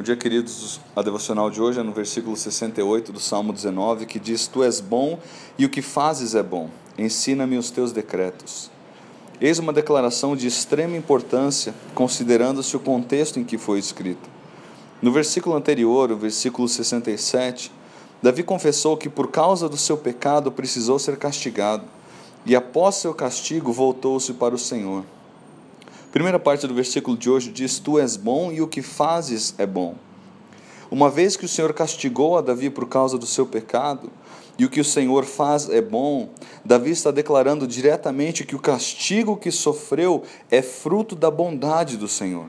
Bom dia, queridos. A devocional de hoje é no versículo 68 do Salmo 19, que diz: Tu és bom e o que fazes é bom. Ensina-me os teus decretos. Eis uma declaração de extrema importância, considerando-se o contexto em que foi escrita. No versículo anterior, o versículo 67, Davi confessou que por causa do seu pecado precisou ser castigado, e após seu castigo voltou-se para o Senhor. Primeira parte do versículo de hoje diz: Tu és bom e o que fazes é bom. Uma vez que o Senhor castigou a Davi por causa do seu pecado, e o que o Senhor faz é bom, Davi está declarando diretamente que o castigo que sofreu é fruto da bondade do Senhor.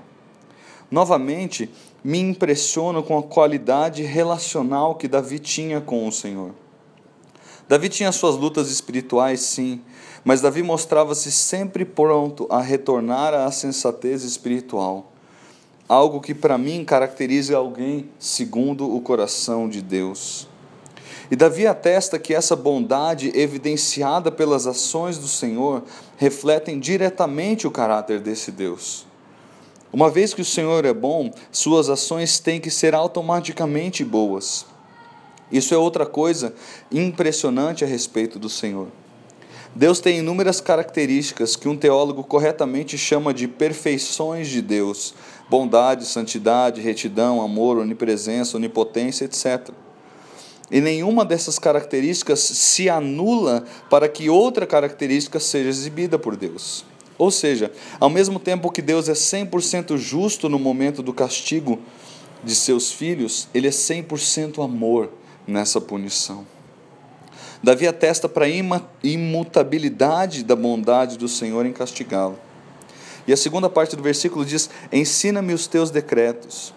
Novamente, me impressiono com a qualidade relacional que Davi tinha com o Senhor. Davi tinha suas lutas espirituais, sim, mas Davi mostrava-se sempre pronto a retornar à sensatez espiritual, algo que para mim caracteriza alguém segundo o coração de Deus. E Davi atesta que essa bondade evidenciada pelas ações do Senhor refletem diretamente o caráter desse Deus. Uma vez que o Senhor é bom, suas ações têm que ser automaticamente boas. Isso é outra coisa impressionante a respeito do Senhor. Deus tem inúmeras características que um teólogo corretamente chama de perfeições de Deus: bondade, santidade, retidão, amor, onipresença, onipotência, etc. E nenhuma dessas características se anula para que outra característica seja exibida por Deus. Ou seja, ao mesmo tempo que Deus é 100% justo no momento do castigo de seus filhos, ele é 100% amor nessa punição. Davi atesta para a imutabilidade da bondade do Senhor em castigá-lo. E a segunda parte do versículo diz: Ensina-me os teus decretos.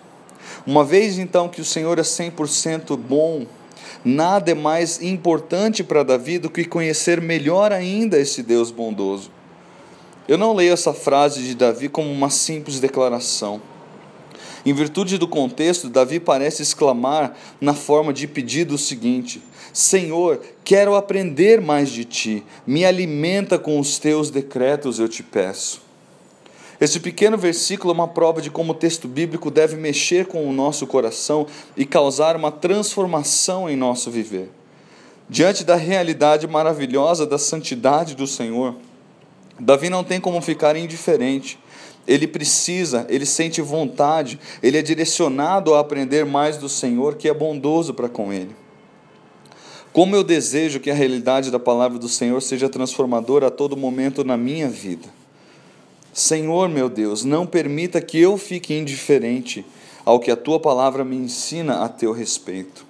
Uma vez então que o Senhor é 100% bom, nada é mais importante para Davi do que conhecer melhor ainda esse Deus bondoso. Eu não leio essa frase de Davi como uma simples declaração. Em virtude do contexto, Davi parece exclamar na forma de pedido o seguinte: Senhor, quero aprender mais de ti, me alimenta com os teus decretos, eu te peço. Esse pequeno versículo é uma prova de como o texto bíblico deve mexer com o nosso coração e causar uma transformação em nosso viver. Diante da realidade maravilhosa da santidade do Senhor, Davi não tem como ficar indiferente. Ele precisa, ele sente vontade, ele é direcionado a aprender mais do Senhor, que é bondoso para com ele. Como eu desejo que a realidade da palavra do Senhor seja transformadora a todo momento na minha vida. Senhor, meu Deus, não permita que eu fique indiferente ao que a tua palavra me ensina a teu respeito.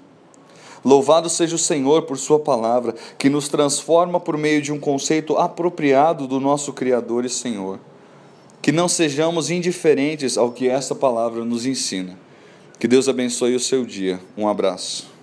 Louvado seja o Senhor por Sua palavra, que nos transforma por meio de um conceito apropriado do nosso Criador e Senhor. Que não sejamos indiferentes ao que esta palavra nos ensina. Que Deus abençoe o seu dia. Um abraço.